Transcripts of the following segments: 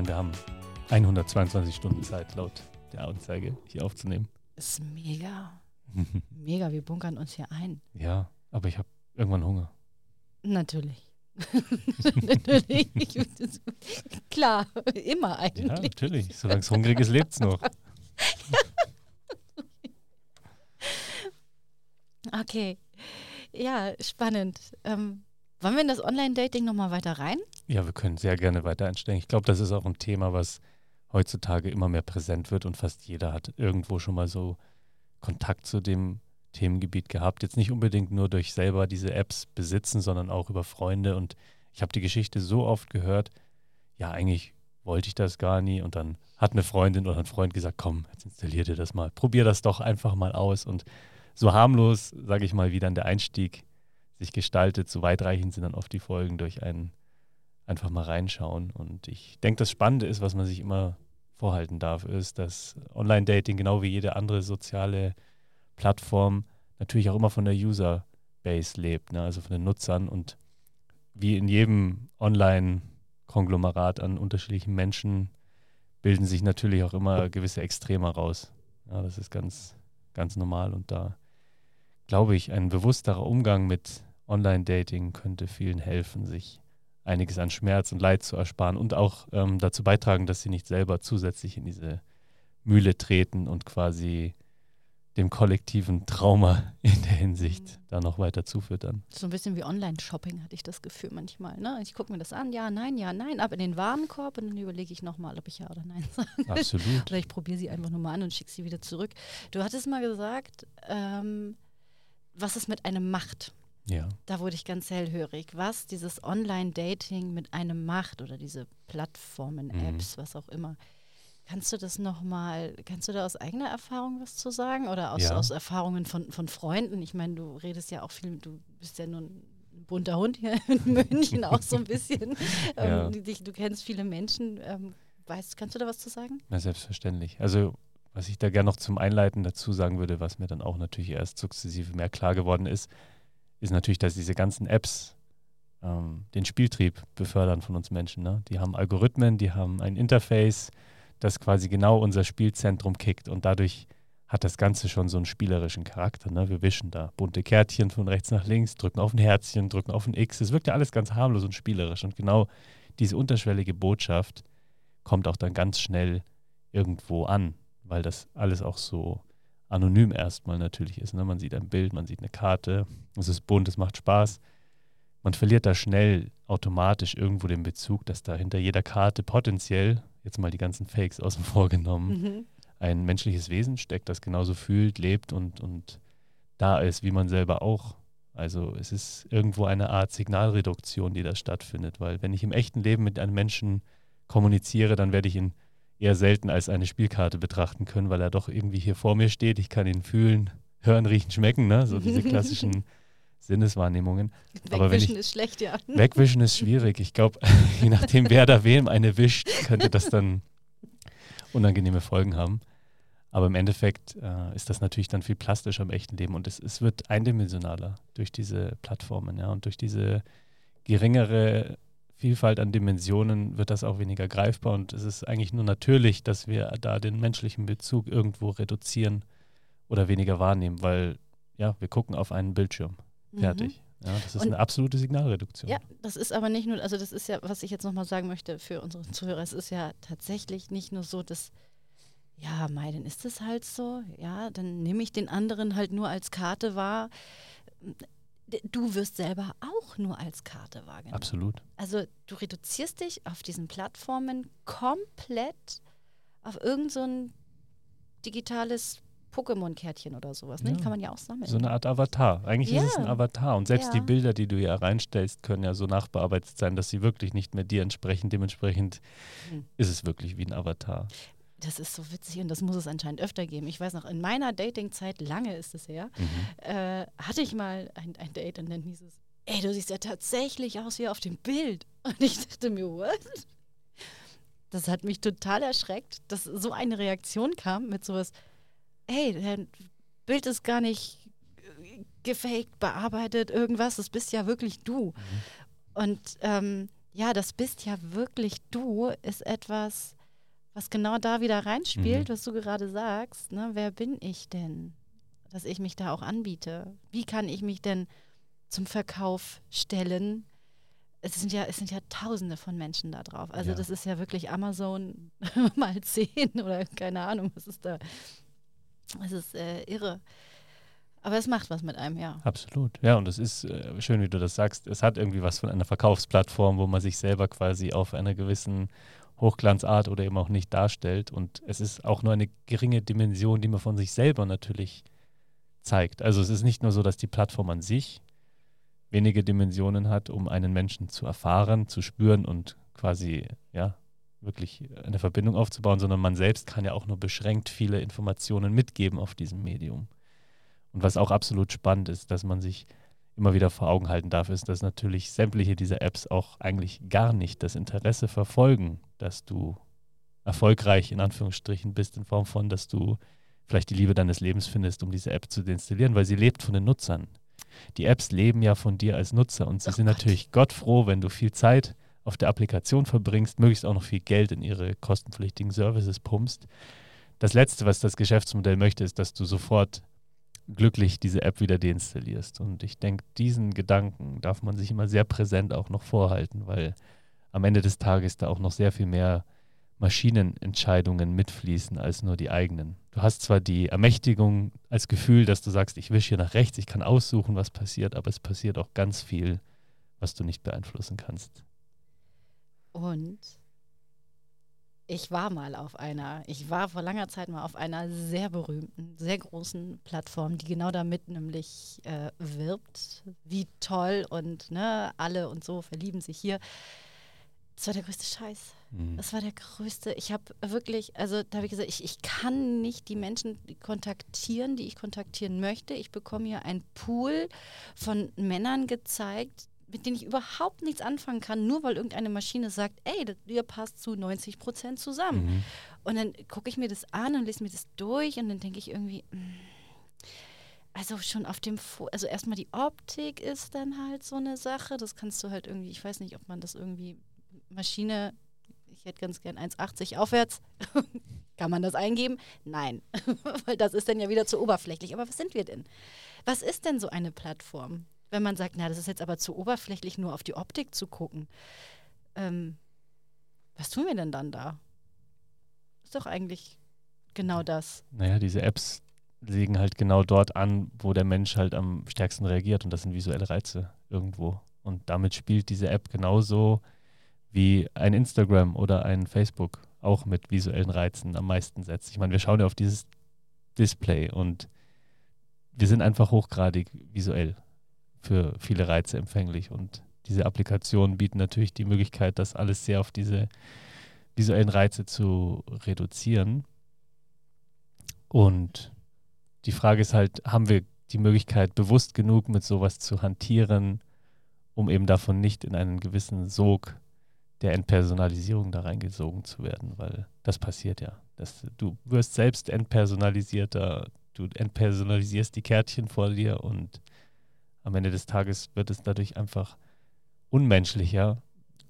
Meine, wir haben 122 Stunden Zeit laut der Anzeige hier aufzunehmen. Das ist mega. Mega, wir bunkern uns hier ein. ja, aber ich habe irgendwann Hunger. Natürlich. Natürlich. Klar, immer Ja, eigentlich. natürlich. Solange es hungrig ist, lebt es noch. Okay. Ja, spannend. Ähm, wollen wir in das Online-Dating nochmal weiter rein? Ja, wir können sehr gerne weiter einsteigen. Ich glaube, das ist auch ein Thema, was heutzutage immer mehr präsent wird und fast jeder hat irgendwo schon mal so Kontakt zu dem Themengebiet gehabt. Jetzt nicht unbedingt nur durch selber diese Apps besitzen, sondern auch über Freunde. Und ich habe die Geschichte so oft gehört, ja, eigentlich wollte ich das gar nie. Und dann hat eine Freundin oder ein Freund gesagt, komm, jetzt installier dir das mal. Probier das doch einfach mal aus. Und so harmlos, sage ich mal, wie dann der Einstieg sich gestaltet, so weitreichend sind dann oft die Folgen durch einen einfach mal reinschauen. Und ich denke, das Spannende ist, was man sich immer vorhalten darf, ist, dass Online-Dating genau wie jede andere soziale Plattform natürlich auch immer von der User-Base lebt, ne? also von den Nutzern. Und wie in jedem Online-Konglomerat an unterschiedlichen Menschen bilden sich natürlich auch immer gewisse Extreme raus. Ja, das ist ganz, ganz normal. Und da glaube ich, ein bewussterer Umgang mit Online-Dating könnte vielen helfen, sich einiges an Schmerz und Leid zu ersparen und auch ähm, dazu beitragen, dass sie nicht selber zusätzlich in diese Mühle treten und quasi dem kollektiven Trauma in der Hinsicht da noch weiter zufüttern. So ein bisschen wie Online-Shopping hatte ich das Gefühl manchmal. Ne? Ich gucke mir das an, ja, nein, ja, nein, ab in den Warenkorb und dann überlege ich nochmal, ob ich ja oder nein sage. Absolut. Oder ich probiere sie einfach nur mal an und schicke sie wieder zurück. Du hattest mal gesagt, ähm, was es mit einem macht. Ja. Da wurde ich ganz hellhörig, was dieses Online-Dating mit einem macht oder diese Plattformen, Mhm. Apps, was auch immer. Kannst du das nochmal, kannst du da aus eigener Erfahrung was zu sagen oder aus, Ja. aus Erfahrungen von, von Freunden? Ich meine, du redest ja auch viel, du bist ja nur ein bunter Hund hier in München auch so ein bisschen. Ja. ähm, dich, du kennst viele Menschen. Ähm, weißt, kannst du da was zu sagen? Na, selbstverständlich. Also, was ich da gerne noch zum Einleiten dazu sagen würde, was mir dann auch natürlich erst sukzessive mehr klar geworden ist, ist natürlich, dass diese ganzen Apps ähm, den Spieltrieb befördern von uns Menschen. Ne? Die haben Algorithmen, die haben ein Interface, das quasi genau unser Spielzentrum kickt und dadurch hat das Ganze schon so einen spielerischen Charakter. Ne? Wir wischen da bunte Kärtchen von rechts nach links, drücken auf ein Herzchen, drücken auf ein X. Es wirkt ja alles ganz harmlos und spielerisch und genau diese unterschwellige Botschaft kommt auch dann ganz schnell irgendwo an, weil das alles auch so anonym erstmal natürlich ist. Ne? Man sieht ein Bild, man sieht eine Karte, es ist bunt, es macht Spaß. Man verliert da schnell automatisch irgendwo den Bezug, dass da hinter jeder Karte potenziell, jetzt mal die ganzen Fakes außen vor genommen, Mhm. ein menschliches Wesen steckt, das genauso fühlt, lebt und, und da ist, wie man selber auch. Also es ist irgendwo eine Art Signalreduktion, die da stattfindet, weil wenn ich im echten Leben mit einem Menschen kommuniziere, dann werde ich ihn eher selten als eine Spielkarte betrachten können, weil er doch irgendwie hier vor mir steht. Ich kann ihn fühlen, hören, riechen, schmecken, ne? so diese klassischen Sinneswahrnehmungen. Aber wenn Wegwischen ich- ist schlecht, ja. Wegwischen ist schwierig. Ich glaube, je nachdem, wer da wem eine wischt, könnte das dann unangenehme Folgen haben. Aber im Endeffekt äh, ist das natürlich dann viel plastischer im echten Leben und es, es wird eindimensionaler durch diese Plattformen, ja. Und durch diese geringere Vielfalt an Dimensionen wird das auch weniger greifbar und es ist eigentlich nur natürlich, dass wir da den menschlichen Bezug irgendwo reduzieren oder weniger wahrnehmen, weil ja, wir gucken auf einen Bildschirm. Fertig. Ja, das ist Und- eine absolute Signalreduktion. Ja, das ist aber nicht nur, also das ist ja, was ich jetzt nochmal sagen möchte für unsere Zuhörer, es ist ja tatsächlich nicht nur so, dass, ja, mei, dann ist es halt so, ja, dann nehme ich den anderen halt nur als Karte wahr. Du wirst selber auch nur als Karte wahrgenommen. Absolut. Also du reduzierst dich auf diesen Plattformen komplett auf irgend so ein digitales Pokémon-Kärtchen oder sowas, ne? Ja. Die kann man ja auch sammeln. So eine Art Avatar. Eigentlich ist es ein Ja. Avatar. Und selbst Ja. die Bilder, die du ja reinstellst, können ja so nachbearbeitet sein, dass sie wirklich nicht mehr dir entsprechen. Dementsprechend Hm. ist es wirklich wie ein Avatar. Das ist so witzig und das muss es anscheinend öfter geben. Ich weiß noch, in meiner Dating-Zeit, lange ist es her, Mhm. äh, hatte ich mal ein, ein Date und dann hieß es, ey, du siehst ja tatsächlich aus wie auf dem Bild. Und ich dachte mir, what? Das hat mich total erschreckt, dass so eine Reaktion kam mit sowas, ey, dein Bild ist gar nicht äh, gefaked, bearbeitet, irgendwas, das bist ja wirklich du. Und ähm, ja, das bist ja wirklich du, ist etwas, was genau da wieder reinspielt, Mhm. was du gerade sagst. Ne? Wer bin ich denn, dass ich mich da auch anbiete? Wie kann ich mich denn zum Verkauf stellen? Es sind ja, es sind ja tausende von Menschen da drauf. Also Ja. das ist ja wirklich Amazon mal zehn oder keine Ahnung, was ist da. Es ist äh, irre. Aber es macht was mit einem, ja. Absolut. Ja, und es ist äh, schön, wie du das sagst. Es hat irgendwie was von einer Verkaufsplattform, wo man sich selber quasi auf einer gewissen Hochglanzart oder eben auch nicht darstellt. Und es ist auch nur eine geringe Dimension, die man von sich selber natürlich zeigt. Also es ist nicht nur so, dass die Plattform an sich wenige Dimensionen hat, um einen Menschen zu erfahren, zu spüren und quasi, ja, wirklich eine Verbindung aufzubauen, sondern man selbst kann ja auch nur beschränkt viele Informationen mitgeben auf diesem Medium. Und was auch absolut spannend ist, dass man sich immer wieder vor Augen halten darf, ist, dass natürlich sämtliche dieser Apps auch eigentlich gar nicht das Interesse verfolgen, dass du erfolgreich in Anführungsstrichen bist, in Form von, dass du vielleicht die Liebe deines Lebens findest, um diese App zu deinstallieren, weil sie lebt von den Nutzern. Die Apps leben ja von dir als Nutzer und sie Oh sind Gott. natürlich Gott froh, wenn du viel Zeit auf der Applikation verbringst, möglichst auch noch viel Geld in ihre kostenpflichtigen Services pumpst. Das Letzte, was das Geschäftsmodell möchte, ist, dass du sofort glücklich diese App wieder deinstallierst. Und ich denke, diesen Gedanken darf man sich immer sehr präsent auch noch vorhalten, weil am Ende des Tages da auch noch sehr viel mehr Maschinenentscheidungen mitfließen als nur die eigenen. Du hast zwar die Ermächtigung als Gefühl, dass du sagst, ich wische hier nach rechts, ich kann aussuchen, was passiert, aber es passiert auch ganz viel, was du nicht beeinflussen kannst. Und ich war mal auf einer, ich war vor langer Zeit mal auf einer sehr berühmten, sehr großen Plattform, die genau damit nämlich äh, wirbt, wie toll und ne, alle und so verlieben sich hier. Das war der größte Scheiß. Mhm. Das war der größte. Ich habe wirklich, also da habe ich gesagt, ich, ich kann nicht die Menschen kontaktieren, die ich kontaktieren möchte. Ich bekomme hier einen Pool von Männern gezeigt, mit denen ich überhaupt nichts anfangen kann, nur weil irgendeine Maschine sagt, ey, das, ihr passt zu 90 Prozent zusammen. Mhm. Und dann gucke ich mir das an und lese mir das durch und dann denke ich irgendwie, mm, also schon auf dem, Fo also erstmal die Optik ist dann halt so eine Sache. Das kannst du halt irgendwie, ich weiß nicht, ob man das irgendwie, Maschine, ich hätte ganz gern 1,80 aufwärts. Kann man das eingeben? Nein, weil das ist dann ja wieder zu oberflächlich. Aber was sind wir denn? Was ist denn so eine Plattform? Wenn man sagt, na, das ist jetzt aber zu oberflächlich, nur auf die Optik zu gucken. Ähm, was tun wir denn dann da? Ist doch eigentlich genau das. Naja, diese Apps legen halt genau dort an, wo der Mensch halt am stärksten reagiert und das sind visuelle Reize irgendwo. Und damit spielt diese App genauso wie ein Instagram oder ein Facebook auch mit visuellen Reizen am meisten setzt. Ich meine, wir schauen ja auf dieses Display und wir sind einfach hochgradig visuell für viele Reize empfänglich und diese Applikationen bieten natürlich die Möglichkeit, das alles sehr auf diese visuellen Reize zu reduzieren. Und die Frage ist halt, haben wir die Möglichkeit, bewusst genug mit sowas zu hantieren, um eben davon nicht in einen gewissen Sog der Entpersonalisierung da reingesogen zu werden, weil das passiert ja. Das, du wirst selbst entpersonalisierter, du entpersonalisierst die Kärtchen vor dir und am Ende des Tages wird es dadurch einfach unmenschlicher.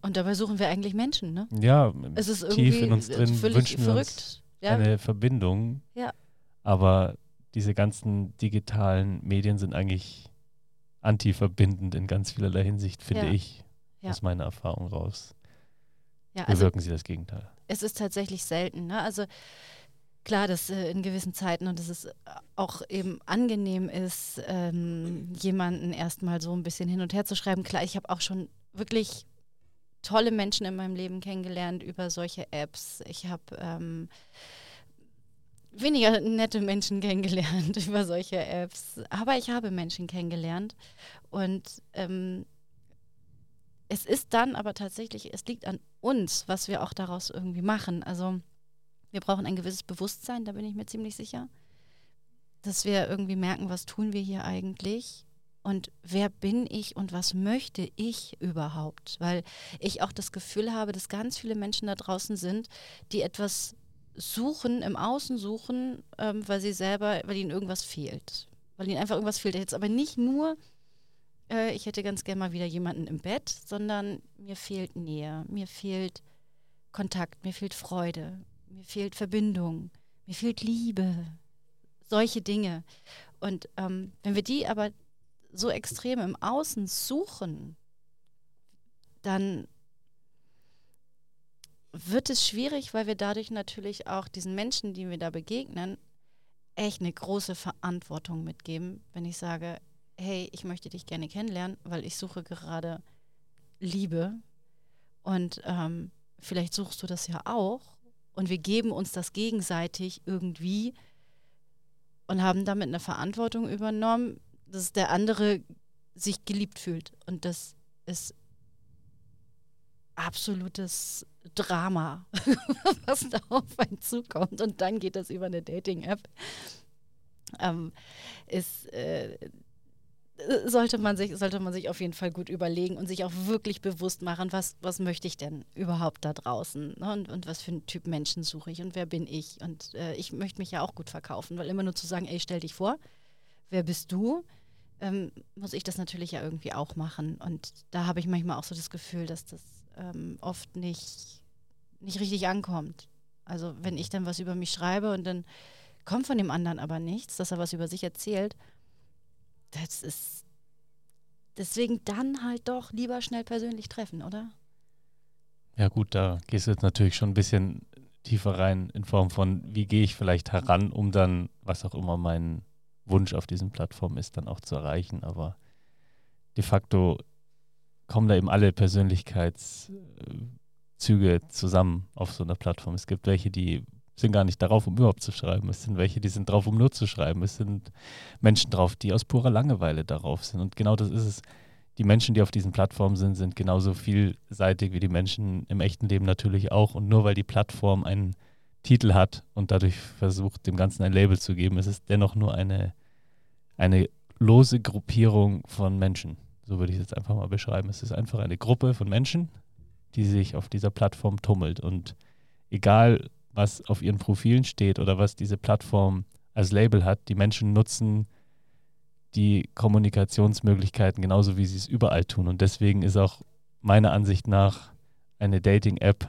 Und dabei suchen wir eigentlich Menschen, ne? Ja, Es ist irgendwie tief in uns drin wünschen wir verrückt. uns ja? eine Verbindung. Ja. Aber diese ganzen digitalen Medien sind eigentlich anti-verbindend in ganz vielerlei Hinsicht, finde Ja. ich, aus meiner Erfahrung raus. Ja, also Bewirken sie das Gegenteil. es ist tatsächlich selten. Ne? Also klar, dass äh, in gewissen Zeiten und dass es auch eben angenehm ist, ähm, jemanden erstmal so ein bisschen hin und her zu schreiben. Klar, ich habe auch schon wirklich tolle Menschen in meinem Leben kennengelernt über solche Apps. Ich habe ähm, weniger nette Menschen kennengelernt über solche Apps. Aber ich habe Menschen kennengelernt. Und ähm, es ist dann aber tatsächlich, es liegt an uns, was wir auch daraus irgendwie machen. Also wir brauchen ein gewisses Bewusstsein, da bin ich mir ziemlich sicher, dass wir irgendwie merken, was tun wir hier eigentlich und wer bin ich und was möchte ich überhaupt? Weil ich auch das Gefühl habe, dass ganz viele Menschen da draußen sind, die etwas suchen, im Außen suchen, ähm, weil sie selber, weil ihnen irgendwas fehlt. Weil ihnen einfach irgendwas fehlt. Jetzt aber nicht nur, äh, ich hätte ganz gerne mal wieder jemanden im Bett, sondern mir fehlt Nähe, mir fehlt Kontakt, mir fehlt Freude, mir fehlt Verbindung, mir fehlt Liebe. Solche Dinge. Und ähm, wenn wir die aber so extrem im Außen suchen, dann wird es schwierig, weil wir dadurch natürlich auch diesen Menschen, die wir da begegnen, echt eine große Verantwortung mitgeben, wenn ich sage, hey, ich möchte dich gerne kennenlernen, weil ich suche gerade Liebe und ähm, vielleicht suchst du das ja auch und wir geben uns das gegenseitig irgendwie und haben damit eine Verantwortung übernommen, dass der andere sich geliebt fühlt und das ist absolutes Drama, was da auf einen zukommt. Und dann geht das über eine Dating-App. Ähm, ist, äh, sollte, man sich, sollte man sich auf jeden Fall gut überlegen und sich auch wirklich bewusst machen, was, was möchte ich denn überhaupt da draußen ne? und, und was für einen Typ Menschen suche ich und wer bin ich. Und äh, ich möchte mich ja auch gut verkaufen, weil immer nur zu sagen, ey, stell dich vor, wer bist du? Ähm, muss ich das natürlich ja irgendwie auch machen. Und da habe ich manchmal auch so das Gefühl, dass das ähm, oft nicht, nicht richtig ankommt. Also wenn ich dann was über mich schreibe und dann kommt von dem anderen aber nichts, dass er was über sich erzählt, das ist deswegen dann halt doch lieber schnell persönlich treffen, oder? Ja gut, da gehst du jetzt natürlich schon ein bisschen tiefer rein in Form von, wie gehe ich vielleicht heran, um dann, was auch immer mein Wunsch auf diesen Plattformen ist, dann auch zu erreichen. Aber de facto kommen da eben alle Persönlichkeitszüge zusammen auf so einer Plattform. Es gibt welche, die sind gar nicht darauf, um überhaupt zu schreiben. Es sind welche, die sind drauf, um nur zu schreiben. Es sind Menschen drauf, die aus purer Langeweile darauf sind. Und genau das ist es. Die Menschen, die auf diesen Plattformen sind, sind genauso vielseitig wie die Menschen im echten Leben natürlich auch. Und nur weil die Plattform einen Titel hat und dadurch versucht, dem Ganzen ein Label zu geben, ist es dennoch nur eine, eine lose Gruppierung von Menschen. So würde ich es jetzt einfach mal beschreiben. Es ist einfach eine Gruppe von Menschen, die sich auf dieser Plattform tummelt. Und egal, was auf ihren Profilen steht oder was diese Plattform als Label hat, die Menschen nutzen die Kommunikationsmöglichkeiten genauso, wie sie es überall tun. Und deswegen ist auch meiner Ansicht nach eine Dating-App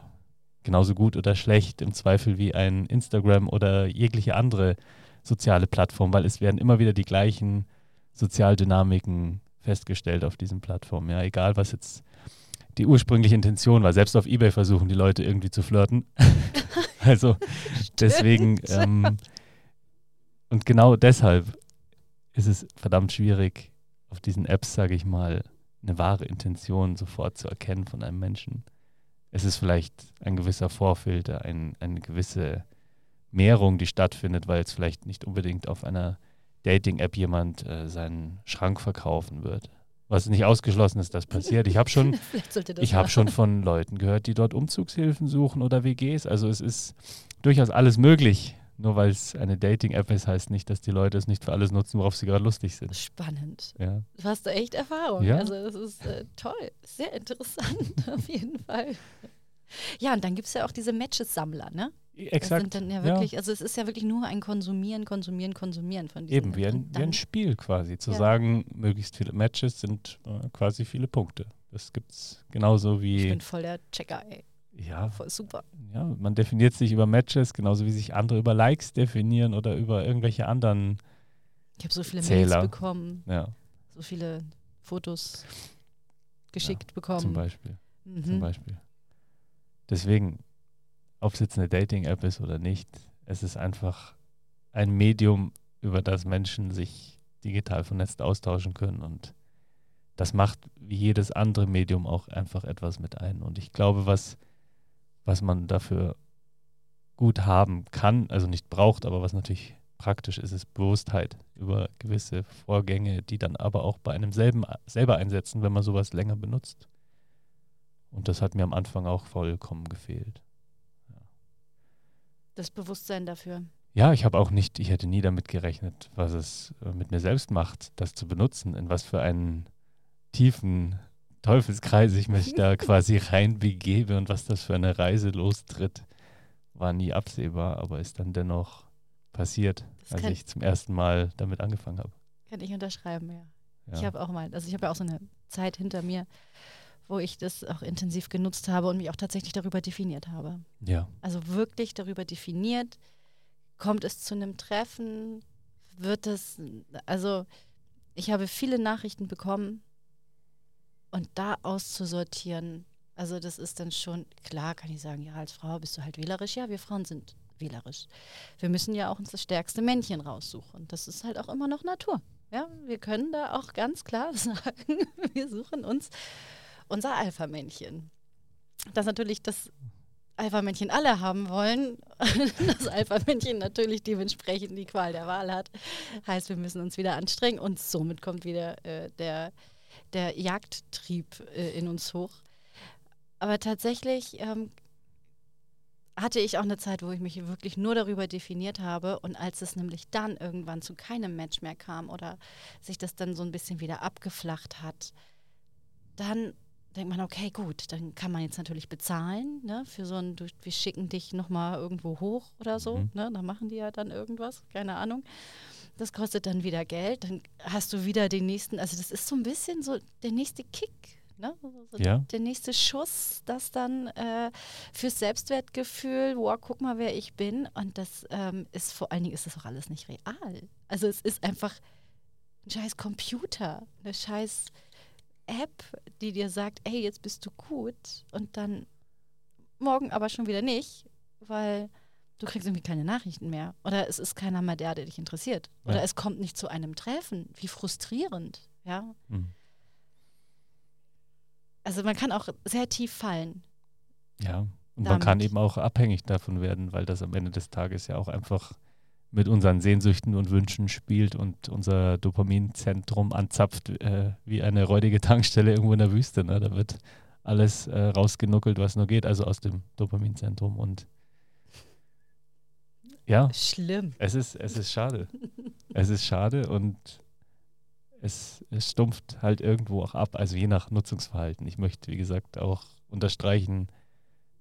genauso gut oder schlecht im Zweifel wie ein Instagram oder jegliche andere soziale Plattform, weil es werden immer wieder die gleichen Sozialdynamiken festgestellt auf diesen Plattformen. Ja, egal was jetzt die ursprüngliche Intention war. Selbst auf Ebay versuchen die Leute irgendwie zu flirten. also deswegen ähm, und genau deshalb ist es verdammt schwierig, auf diesen Apps, sage ich mal, eine wahre Intention sofort zu erkennen von einem Menschen. Es ist vielleicht ein gewisser Vorfilter, ein, eine gewisse Mehrung, die stattfindet, weil es vielleicht nicht unbedingt auf einer Dating-App jemand äh, seinen Schrank verkaufen wird. Was nicht ausgeschlossen ist, das passiert. Ich habe schon, ich habe schon von Leuten gehört, die dort Umzugshilfen suchen oder WGs. Also es ist durchaus alles möglich. Nur weil es eine Dating-App ist, heißt nicht, dass die Leute es nicht für alles nutzen, worauf sie gerade lustig sind. Spannend. Ja. Du hast da echt Erfahrung. Ja. Also das ist äh, toll, sehr interessant auf jeden Fall. Ja, und dann gibt es ja auch diese Matches-Sammler, ne? Exakt. Das sind dann ja wirklich, ja. also es ist ja wirklich nur ein Konsumieren, Konsumieren, Konsumieren von diesen. Eben, wie ein, wie ein Spiel quasi. Zu ja. sagen, möglichst viele Matches sind äh, quasi viele Punkte. Das gibt es genauso wie. Ich bin voll der Checker, ey. Ja. Voll super. Ja, man definiert sich über Matches, genauso wie sich andere über Likes definieren oder über irgendwelche anderen. Ich habe so viele Zähler. Mails bekommen. Ja. So viele Fotos geschickt ja, bekommen. Zum Beispiel. Mhm. Zum Beispiel. Deswegen, ob es jetzt eine Dating-App ist oder nicht, es ist einfach ein Medium, über das Menschen sich digital vernetzt austauschen können und das macht wie jedes andere Medium auch einfach etwas mit ein. Und ich glaube, was, was man dafür gut haben kann, also nicht braucht, aber was natürlich praktisch ist, ist Bewusstheit über gewisse Vorgänge, die dann aber auch bei einem selben, selber einsetzen, wenn man sowas länger benutzt. Und das hat mir am Anfang auch vollkommen gefehlt. Das Bewusstsein dafür. Ja, ich habe auch nicht, ich hätte nie damit gerechnet, was es äh, mit mir selbst macht, das zu benutzen, in was für einen tiefen Teufelskreis ich mich da quasi reinbegebe und was das für eine Reise lostritt, war nie absehbar, aber ist dann dennoch passiert, das als ich zum ersten Mal damit angefangen habe. Kann ich unterschreiben, ja. ja. Ich habe auch mal, also ich habe ja auch so eine Zeit hinter mir, wo ich das auch intensiv genutzt habe und mich auch tatsächlich darüber definiert habe. Ja. Also wirklich darüber definiert, kommt es zu einem Treffen, wird es, also ich habe viele Nachrichten bekommen und da auszusortieren, also das ist dann schon, klar kann ich sagen, ja, als Frau bist du halt wählerisch, ja, wir Frauen sind wählerisch. Wir müssen ja auch uns das stärkste Männchen raussuchen. Das ist halt auch immer noch Natur. Ja, wir können da auch ganz klar sagen, wir suchen uns unser Alpha-Männchen. Das natürlich das Alpha-Männchen alle haben wollen, das Alpha-Männchen natürlich dementsprechend die Qual der Wahl hat. Heißt, wir müssen uns wieder anstrengen und somit kommt wieder äh, der, der Jagdtrieb äh, in uns hoch. Aber tatsächlich ähm, hatte ich auch eine Zeit, wo ich mich wirklich nur darüber definiert habe. Und als es nämlich dann irgendwann zu keinem Match mehr kam oder sich das dann so ein bisschen wieder abgeflacht hat, dann denkt man, okay, gut, dann kann man jetzt natürlich bezahlen, ne, für so ein, wir schicken dich nochmal irgendwo hoch oder so, mhm. ne, da machen die ja dann irgendwas, keine Ahnung. Das kostet dann wieder Geld, dann hast du wieder den nächsten, also das ist so ein bisschen so der nächste Kick, ne, so ja. der nächste Schuss, das dann äh, fürs Selbstwertgefühl, wow, guck mal, wer ich bin und das ähm, ist vor allen Dingen, ist das auch alles nicht real. Also es ist einfach ein scheiß Computer, eine scheiß App, die dir sagt, ey, jetzt bist du gut und dann morgen aber schon wieder nicht, weil du kriegst irgendwie keine Nachrichten mehr oder es ist keiner mehr der, der dich interessiert oder ja. es kommt nicht zu einem Treffen. Wie frustrierend, ja. Mhm. Also man kann auch sehr tief fallen. Ja, und damit. man kann eben auch abhängig davon werden, weil das am Ende des Tages ja auch einfach mit unseren Sehnsüchten und Wünschen spielt und unser Dopaminzentrum anzapft äh, wie eine räudige Tankstelle irgendwo in der Wüste. Ne? Da wird alles äh, rausgenuckelt, was nur geht, also aus dem Dopaminzentrum. Und ja, schlimm. Es ist, es ist schade. es ist schade und es, es stumpft halt irgendwo auch ab, also je nach Nutzungsverhalten. Ich möchte, wie gesagt, auch unterstreichen,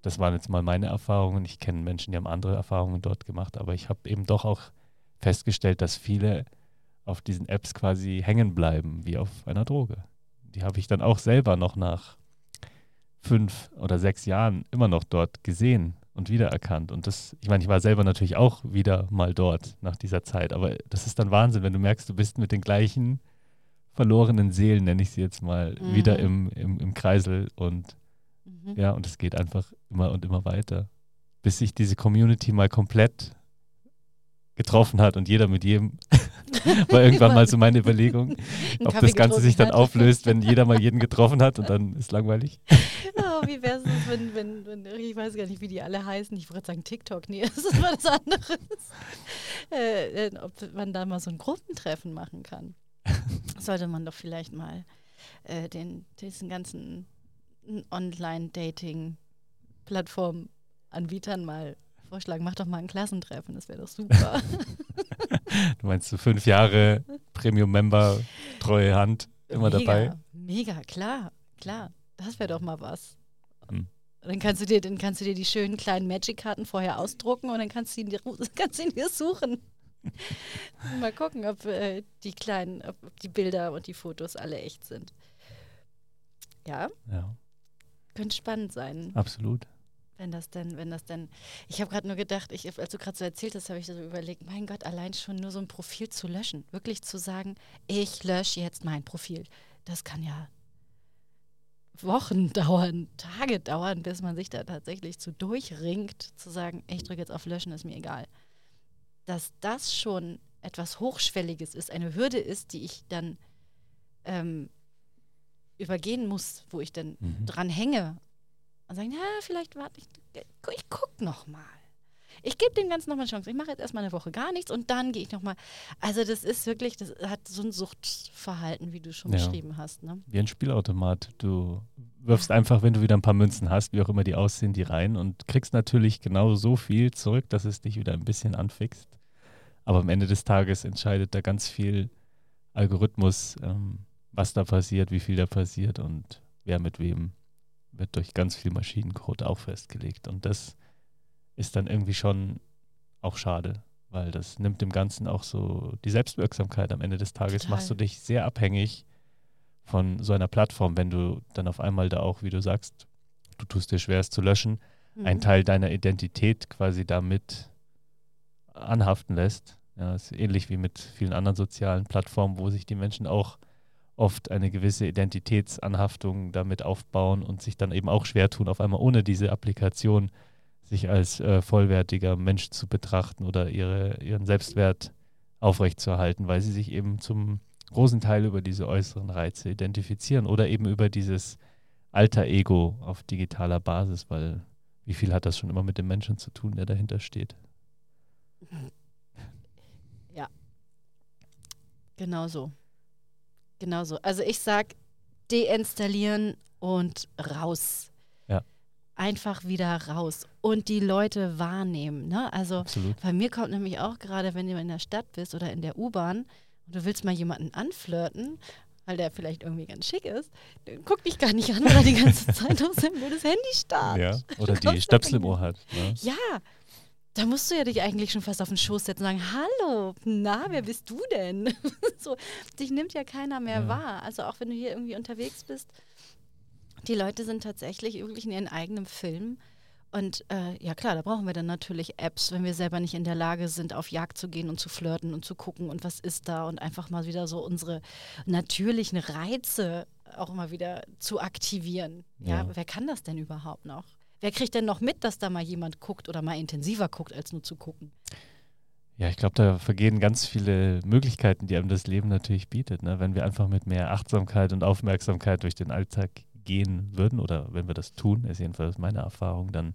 das waren jetzt mal meine Erfahrungen. Ich kenne Menschen, die haben andere Erfahrungen dort gemacht, aber ich habe eben doch auch festgestellt, dass viele auf diesen Apps quasi hängen bleiben, wie auf einer Droge. Die habe ich dann auch selber noch nach fünf oder sechs Jahren immer noch dort gesehen und wiedererkannt. Und das, ich meine, ich war selber natürlich auch wieder mal dort nach dieser Zeit, aber das ist dann Wahnsinn, wenn du merkst, du bist mit den gleichen verlorenen Seelen, nenne ich sie jetzt mal, mhm. wieder im, im, im Kreisel und Mhm. Ja, und es geht einfach immer und immer weiter, bis sich diese Community mal komplett getroffen hat und jeder mit jedem war irgendwann mal so meine Überlegung, ob das Ganze sich dann hat. auflöst, wenn jeder mal jeden getroffen hat und dann ist langweilig. Oh, wie wäre es, wenn, wenn, wenn, ich weiß gar nicht, wie die alle heißen, ich wollte sagen TikTok, nee, das ist was anderes. Äh, äh, ob man da mal so ein Gruppentreffen machen kann. Sollte man doch vielleicht mal äh, den, diesen ganzen Online-Dating-Plattform-Anbietern mal vorschlagen, mach doch mal ein Klassentreffen, das wäre doch super. du meinst so fünf Jahre Premium-Member, treue Hand, immer mega, dabei? Mega, klar, klar. Das wäre doch mal was. Hm. Dann kannst du dir, dann kannst du dir die schönen kleinen Magic-Karten vorher ausdrucken und dann kannst du ihn dir, kannst ihn dir suchen. mal gucken, ob äh, die kleinen, ob die Bilder und die Fotos alle echt sind. Ja. Ja. Könnte spannend sein. Absolut. Wenn das denn, wenn das denn. Ich habe gerade nur gedacht, ich, als du gerade so erzählt hast, habe ich so überlegt, mein Gott, allein schon nur so ein Profil zu löschen. Wirklich zu sagen, ich lösche jetzt mein Profil. Das kann ja Wochen dauern, Tage dauern, bis man sich da tatsächlich zu durchringt, zu sagen, ich drücke jetzt auf Löschen, ist mir egal. Dass das schon etwas Hochschwelliges ist, eine Hürde ist, die ich dann ähm, übergehen muss, wo ich dann mhm. dran hänge und sage, ja, vielleicht warte ich, ich guck noch mal. Ich gebe dem Ganzen nochmal eine Chance. Ich mache jetzt erstmal eine Woche gar nichts und dann gehe ich nochmal. Also das ist wirklich, das hat so ein Suchtverhalten, wie du schon ja. beschrieben hast. Ne? Wie ein Spielautomat. Du wirfst einfach, wenn du wieder ein paar Münzen hast, wie auch immer die aussehen, die rein und kriegst natürlich genau so viel zurück, dass es dich wieder ein bisschen anfixt. Aber am Ende des Tages entscheidet da ganz viel Algorithmus, ähm, was da passiert, wie viel da passiert und wer mit wem wird durch ganz viel Maschinencode auch festgelegt. Und das ist dann irgendwie schon auch schade, weil das nimmt dem Ganzen auch so die Selbstwirksamkeit. Am Ende des Tages Total. machst du dich sehr abhängig von so einer Plattform, wenn du dann auf einmal da auch, wie du sagst, du tust dir schwer, es zu löschen, mhm. einen Teil deiner Identität quasi damit anhaften lässt. Ja, ist ähnlich wie mit vielen anderen sozialen Plattformen, wo sich die Menschen auch oft eine gewisse Identitätsanhaftung damit aufbauen und sich dann eben auch schwer tun, auf einmal ohne diese Applikation sich als äh, vollwertiger Mensch zu betrachten oder ihre, ihren Selbstwert aufrechtzuerhalten, weil sie sich eben zum großen Teil über diese äußeren Reize identifizieren oder eben über dieses alter Ego auf digitaler Basis, weil wie viel hat das schon immer mit dem Menschen zu tun, der dahinter steht? Ja, genau so. Genau so. Also ich sag deinstallieren und raus. Ja. Einfach wieder raus und die Leute wahrnehmen. Ne? Also Absolut. bei mir kommt nämlich auch gerade, wenn du in der Stadt bist oder in der U-Bahn und du willst mal jemanden anflirten, weil der vielleicht irgendwie ganz schick ist, guck dich gar nicht an, weil er die ganze Zeit auf sein blödes Handy starrt. Ja, oder die Stöpsel im Ohr hat. Ne? Ja, da musst du ja dich eigentlich schon fast auf den Schoß setzen und sagen, hallo, na, wer bist du denn? so, dich nimmt ja keiner mehr ja. wahr. Also auch wenn du hier irgendwie unterwegs bist, die Leute sind tatsächlich wirklich in ihrem eigenen Film. Und äh, ja klar, da brauchen wir dann natürlich Apps, wenn wir selber nicht in der Lage sind, auf Jagd zu gehen und zu flirten und zu gucken und was ist da und einfach mal wieder so unsere natürlichen Reize auch immer wieder zu aktivieren. Ja, ja wer kann das denn überhaupt noch? Wer kriegt denn noch mit, dass da mal jemand guckt oder mal intensiver guckt, als nur zu gucken? Ja, ich glaube, da vergehen ganz viele Möglichkeiten, die einem das Leben natürlich bietet. Ne? Wenn wir einfach mit mehr Achtsamkeit und Aufmerksamkeit durch den Alltag gehen würden oder wenn wir das tun, ist jedenfalls meine Erfahrung, dann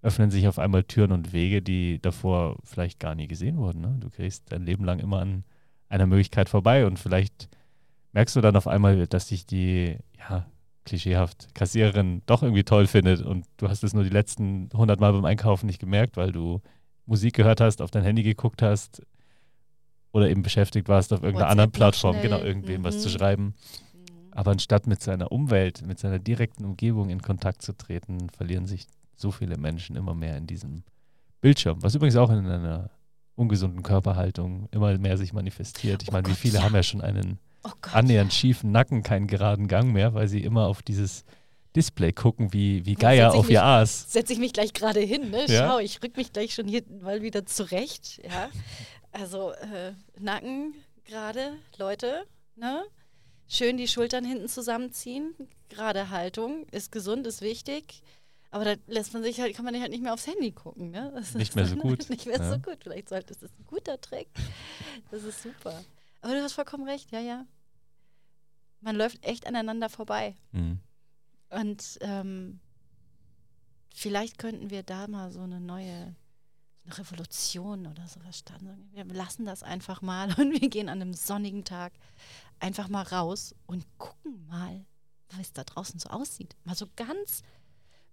öffnen sich auf einmal Türen und Wege, die davor vielleicht gar nie gesehen wurden. Ne? Du gehst dein Leben lang immer an einer Möglichkeit vorbei und vielleicht merkst du dann auf einmal, dass sich die ja, klischeehaft Kassiererin doch irgendwie toll findet und du hast es nur die letzten 100 Mal beim Einkaufen nicht gemerkt, weil du Musik gehört hast, auf dein Handy geguckt hast oder eben beschäftigt warst auf irgendeiner WhatsApp anderen Plattform, genau, irgendwem mhm. was zu mhm. schreiben. Mhm. Aber anstatt mit seiner Umwelt, mit seiner direkten Umgebung in Kontakt zu treten, verlieren sich so viele Menschen immer mehr in diesem Bildschirm, was übrigens auch in einer ungesunden Körperhaltung immer mehr sich manifestiert. Ich oh meine, wie viele ja. haben ja schon einen oh Gott, annähernd ja. schiefen Nacken, keinen geraden Gang mehr, weil sie immer auf dieses Display gucken, wie, wie Geier auf mich, ihr Aas. Setze ich mich gleich gerade hin, ne? Ja? Schau, ich rück mich gleich schon hier mal wieder zurecht. Ja? Also äh, Nacken gerade, Leute, ne? Schön die Schultern hinten zusammenziehen. Gerade Haltung ist gesund, ist wichtig. Aber da lässt man sich halt, kann man halt nicht mehr aufs Handy gucken. Ne? nicht mehr so gut. Nicht mehr ja. so gut. Vielleicht sollte es ein guter Trick. Das ist super. Aber du hast vollkommen recht, ja, ja man läuft echt aneinander vorbei. Mhm. Und ähm, vielleicht könnten wir da mal so eine neue eine Revolution oder sowas starten. Wir lassen das einfach mal und wir gehen an einem sonnigen Tag einfach mal raus und gucken mal, wie es da draußen so aussieht. Mal so ganz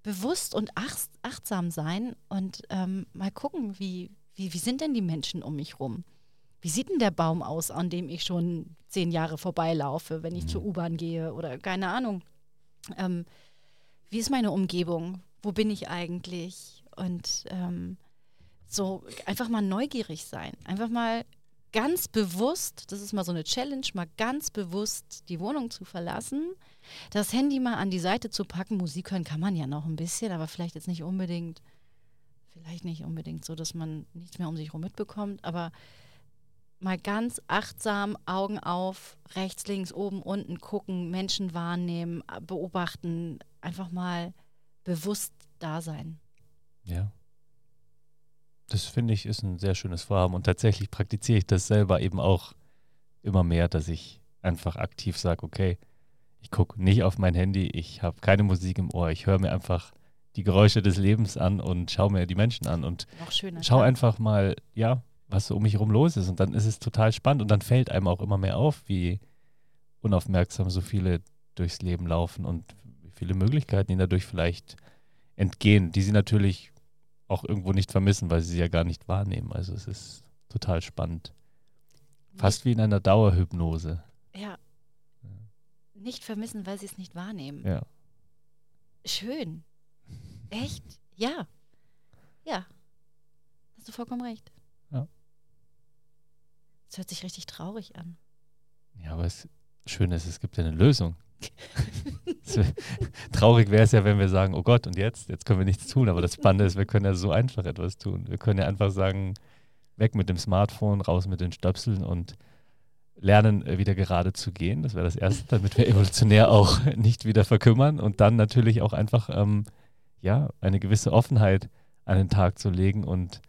bewusst und ach, achtsam sein und ähm, mal gucken, wie, wie, wie sind denn die Menschen um mich rum? Wie sieht denn der Baum aus, an dem ich schon zehn Jahre vorbeilaufe, wenn ich mhm. zur U-Bahn gehe oder keine Ahnung. Ähm, wie ist meine Umgebung? Wo bin ich eigentlich? Und ähm, so einfach mal neugierig sein. Einfach mal ganz bewusst, das ist mal so eine Challenge, mal ganz bewusst die Wohnung zu verlassen, das Handy mal an die Seite zu packen. Musik hören kann man ja noch ein bisschen, aber vielleicht jetzt nicht unbedingt, vielleicht nicht unbedingt so, dass man nichts mehr um sich herum mitbekommt, aber mal ganz achtsam Augen auf, rechts, links, oben, unten gucken, Menschen wahrnehmen, beobachten, einfach mal bewusst da sein. Ja. Das finde ich ist ein sehr schönes Vorhaben und tatsächlich praktiziere ich das selber eben auch immer mehr, dass ich einfach aktiv sage, okay, ich gucke nicht auf mein Handy, ich habe keine Musik im Ohr, ich höre mir einfach die Geräusche des Lebens an und schaue mir die Menschen an und schau einfach mal, ja, was so um mich herum los ist. Und dann ist es total spannend und dann fällt einem auch immer mehr auf, wie unaufmerksam so viele durchs Leben laufen und wie viele Möglichkeiten ihnen dadurch vielleicht entgehen, die sie natürlich auch irgendwo nicht vermissen, weil sie sie ja gar nicht wahrnehmen. Also es ist total spannend. Fast wie in einer Dauerhypnose. Ja. Nicht vermissen, weil sie es nicht wahrnehmen. Ja. Schön. Echt? Ja. Ja. Hast du vollkommen recht. Ja. Es hört sich richtig traurig an. Ja, aber es schön ist, es gibt ja eine Lösung. Traurig wäre es ja, wenn wir sagen, oh Gott, und jetzt? Jetzt können wir nichts tun. Aber das Spannende ist, wir können ja so einfach etwas tun. Wir können ja einfach sagen, weg mit dem Smartphone, raus mit den Stöpseln und lernen, äh, wieder gerade zu gehen. Das wäre das Erste, damit wir evolutionär auch nicht wieder verkümmern und dann natürlich auch einfach ähm, ja, eine gewisse Offenheit an den Tag zu legen und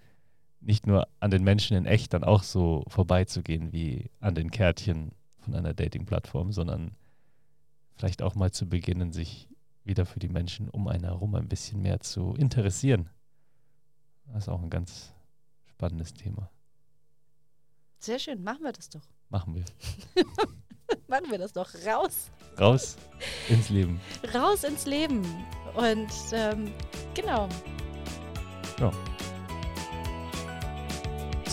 nicht nur an den Menschen in echt dann auch so vorbeizugehen wie an den Kärtchen von einer Dating-Plattform, sondern vielleicht auch mal zu beginnen, sich wieder für die Menschen um einen herum ein bisschen mehr zu interessieren. Das ist auch ein ganz spannendes Thema. Sehr schön, machen wir das doch. Machen wir. machen wir das doch. Raus. Raus ins Leben. Raus ins Leben. Und ähm, genau. Ja.